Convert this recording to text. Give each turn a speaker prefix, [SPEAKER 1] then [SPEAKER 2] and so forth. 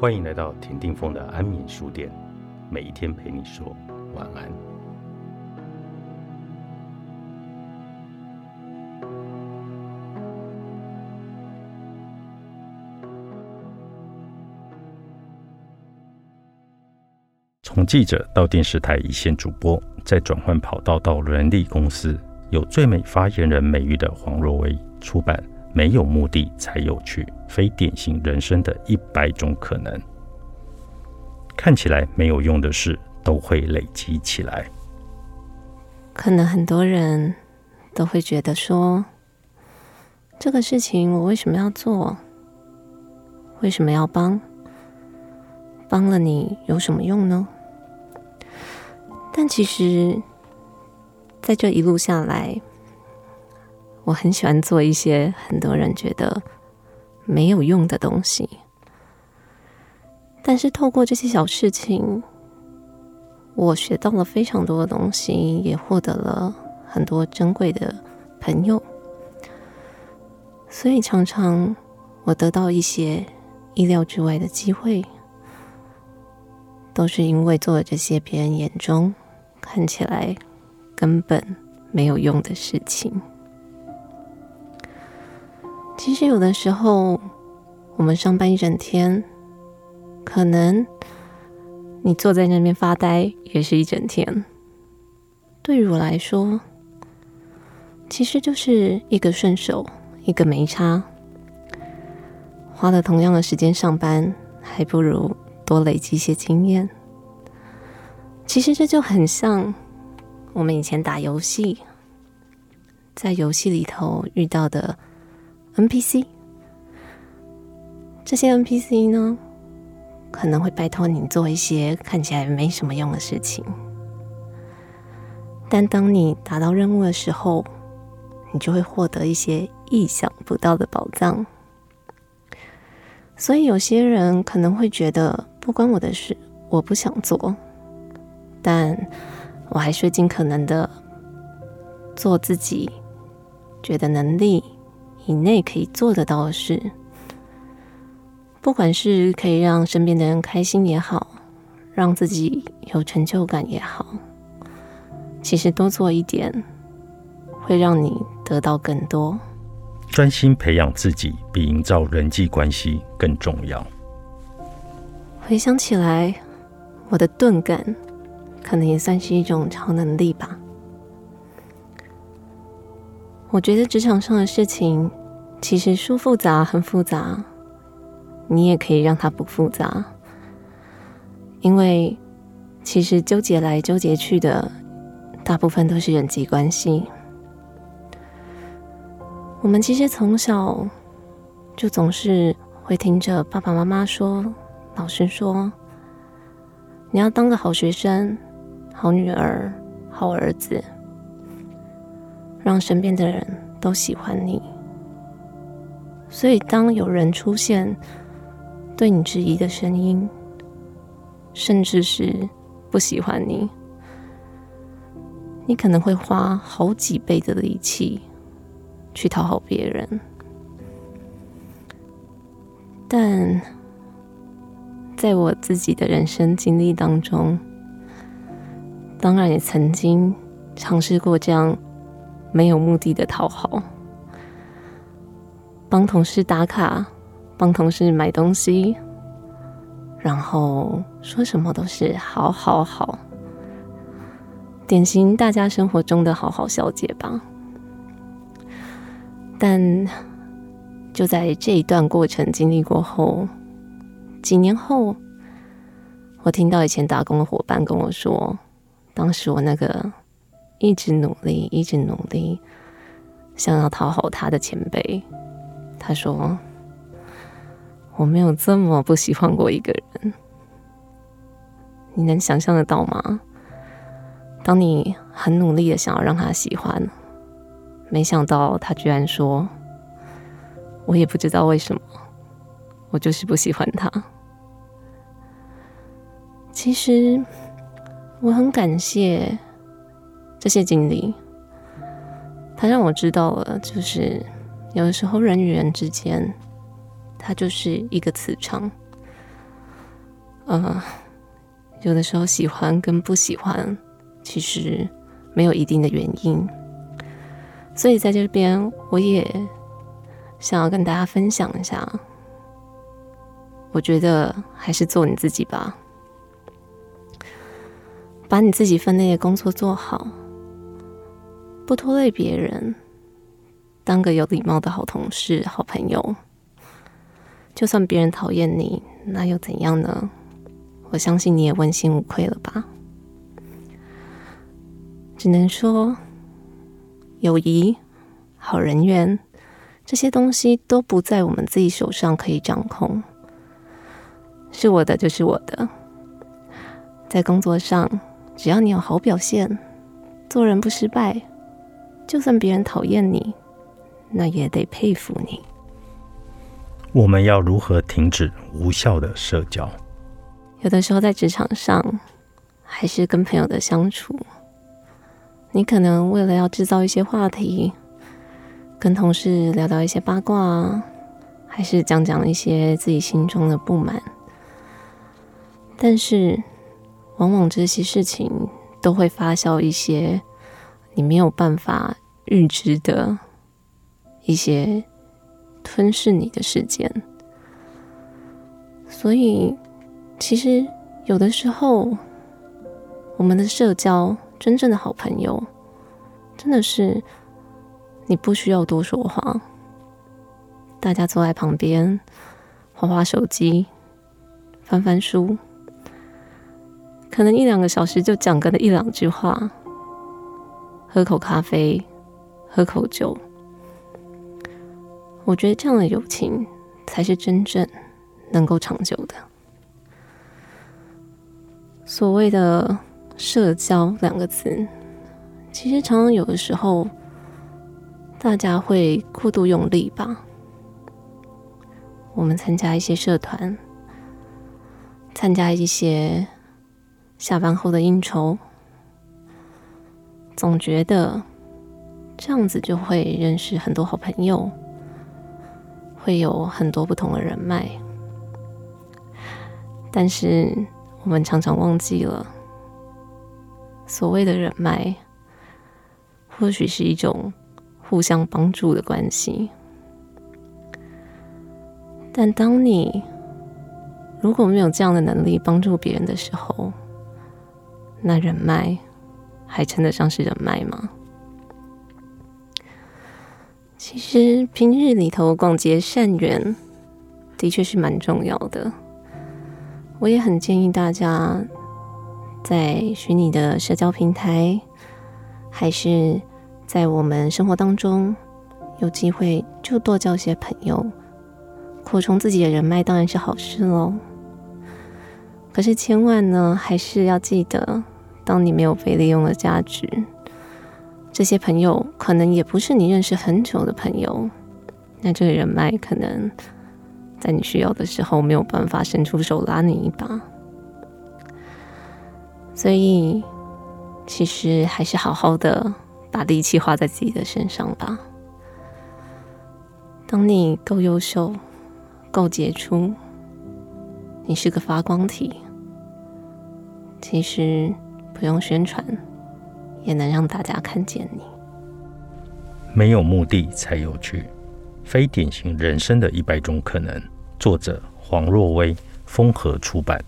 [SPEAKER 1] 欢迎来到田定峰的安眠书店，每一天陪你说晚安。从记者到电视台一线主播，再转换跑道到人力公司，有最美发言人美誉的黄若薇出版。没有目的才有趣，非典型人生的一百种可能。看起来没有用的事，都会累积起来。
[SPEAKER 2] 可能很多人都会觉得说，这个事情我为什么要做？为什么要帮？帮了你有什么用呢？但其实，在这一路下来，我很喜欢做一些很多人觉得没有用的东西，但是透过这些小事情，我学到了非常多的东西，也获得了很多珍贵的朋友。所以常常我得到一些意料之外的机会，都是因为做了这些别人眼中看起来根本没有用的事情。其实有的时候，我们上班一整天，可能你坐在那边发呆也是一整天。对于我来说，其实就是一个顺手，一个没差。花了同样的时间上班，还不如多累积一些经验。其实这就很像我们以前打游戏，在游戏里头遇到的。NPC，这些 NPC 呢，可能会拜托你做一些看起来没什么用的事情，但当你达到任务的时候，你就会获得一些意想不到的宝藏。所以有些人可能会觉得不关我的事，我不想做，但我还是尽可能的做自己觉得能力。以内可以做得到的事，不管是可以让身边的人开心也好，让自己有成就感也好，其实多做一点，会让你得到更多。
[SPEAKER 1] 专心培养自己，比营造人际关系更重要。
[SPEAKER 2] 回想起来，我的钝感，可能也算是一种超能力吧。我觉得职场上的事情，其实说复杂很复杂，你也可以让它不复杂，因为其实纠结来纠结去的，大部分都是人际关系。我们其实从小就总是会听着爸爸妈妈说、老师说，你要当个好学生、好女儿、好儿子。让身边的人都喜欢你，所以当有人出现对你质疑的声音，甚至是不喜欢你，你可能会花好几倍的力气去讨好别人。但在我自己的人生经历当中，当然也曾经尝试过这样。没有目的的讨好，帮同事打卡，帮同事买东西，然后说什么都是好好好，典型大家生活中的好好小姐吧。但就在这一段过程经历过后，几年后，我听到以前打工的伙伴跟我说，当时我那个。一直努力，一直努力，想要讨好他的前辈。他说：“我没有这么不喜欢过一个人。”你能想象得到吗？当你很努力的想要让他喜欢，没想到他居然说：“我也不知道为什么，我就是不喜欢他。”其实我很感谢。这些经历，他让我知道了，就是有的时候人与人之间，它就是一个磁场。呃，有的时候喜欢跟不喜欢，其实没有一定的原因。所以在这边，我也想要跟大家分享一下。我觉得还是做你自己吧，把你自己分内的工作做好，不拖累别人，当个有礼貌的好同事、好朋友。就算别人讨厌你，那又怎样呢？我相信你也问心无愧了吧。只能说，友谊、好人缘这些东西都不在我们自己手上可以掌控。是我的就是我的，在工作上，只要你有好表现，做人不失败，就算别人讨厌你，那也得佩服你。
[SPEAKER 1] 我们要如何停止无效的社交？
[SPEAKER 2] 有的时候在职场上，还是跟朋友的相处，你可能为了要制造一些话题，跟同事聊聊一些八卦，还是讲讲一些自己心中的不满。但是，往往这些事情都会发酵一些你没有办法预知的一些吞噬你的事件。所以，其实有的时候，我们的社交真正的好朋友，真的是你不需要多说话，大家坐在旁边，划划手机，翻翻书。可能一两个小时就讲个一两句话，喝口咖啡，喝口酒。我觉得这样的友情才是真正能够长久的。所谓的社交两个字，其实常常有的时候大家会过度用力吧。我们参加一些社团，参加一些。下班后的应酬，总觉得这样子就会认识很多好朋友，会有很多不同的人脉。但是我们常常忘记了，所谓的人脉，或许是一种互相帮助的关系。但当你如果没有这样的能力帮助别人的时候，那人脉还称得上是人脉吗？其实平日里头广结善缘，的确是蛮重要的。我也很建议大家，在虚拟的社交平台，还是在我们生活当中，有机会就多交些朋友，扩充自己的人脉，当然是好事喽。可是千万呢，还是要记得。当你没有被利用的价值，这些朋友可能也不是你认识很久的朋友，那这个人脉可能在你需要的时候没有办法伸出手拉你一把。所以，其实还是好好的把力气花在自己的身上吧。当你够优秀、够杰出，你是个发光体，其实。不用宣传，也能让大家看见你。
[SPEAKER 1] 没有目的才有趣，非典型人生的一百种可能。作者：黄若薇，风和出版。